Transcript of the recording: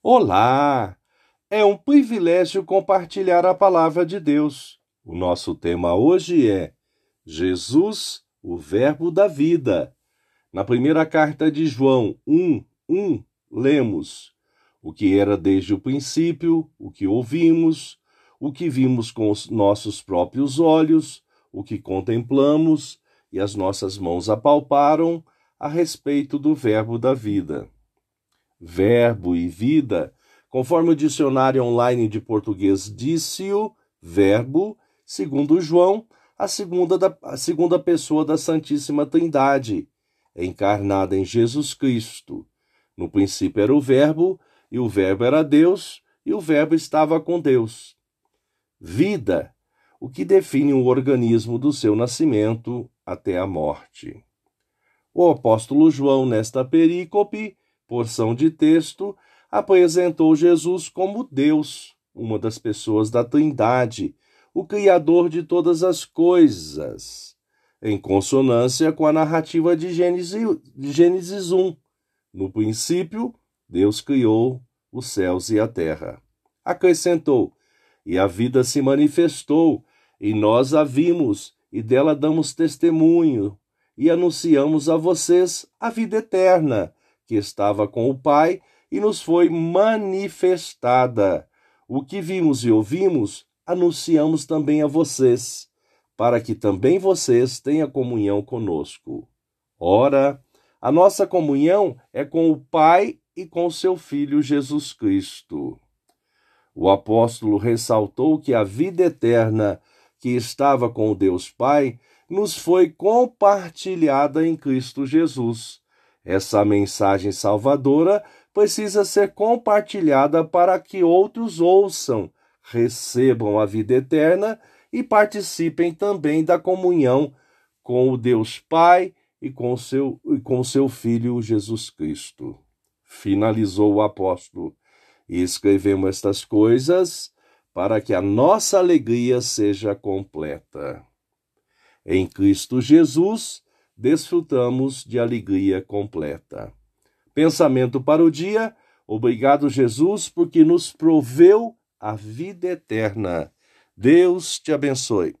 Olá! É um privilégio compartilhar a palavra de Deus. O nosso tema hoje é Jesus, o Verbo da Vida. Na primeira carta de João 1, 1, lemos: O que era desde o princípio, o que ouvimos, o que vimos com os nossos próprios olhos, o que contemplamos e as nossas mãos apalparam a respeito do Verbo da vida verbo e vida, conforme o dicionário online de português disse-o, verbo, segundo João, a segunda, da, a segunda pessoa da Santíssima Trindade, encarnada em Jesus Cristo. No princípio era o Verbo, e o Verbo era Deus, e o Verbo estava com Deus. Vida, o que define o organismo do seu nascimento até a morte. O apóstolo João, nesta perícope, porção de texto, apresentou Jesus como Deus, uma das pessoas da Trindade, o Criador de todas as coisas, em consonância com a narrativa de Gênesis, de Gênesis 1. No princípio, Deus criou os céus e a terra. Acrescentou: E a vida se manifestou, e nós a vimos, e dela damos testemunho, e anunciamos a vocês a vida eterna que estava com o Pai e nos foi manifestada. O que vimos e ouvimos, anunciamos também a vocês, para que também vocês tenham comunhão conosco. Ora, a nossa comunhão é com o Pai e com seu Filho Jesus Cristo. O apóstolo ressaltou que a vida eterna que estava com o Deus Pai nos foi compartilhada em Cristo Jesus essa mensagem salvadora precisa ser compartilhada para que outros ouçam, recebam a vida eterna e participem também da comunhão com o Deus Pai e com seu, e com seu Filho Jesus Cristo. Finalizou o apóstolo. E escrevemos estas coisas para que a nossa alegria seja completa. Em Cristo Jesus, desfrutamos de alegria completa. Pensamento para o dia: obrigado, Jesus, porque nos proveu a vida eterna. Deus te abençoe.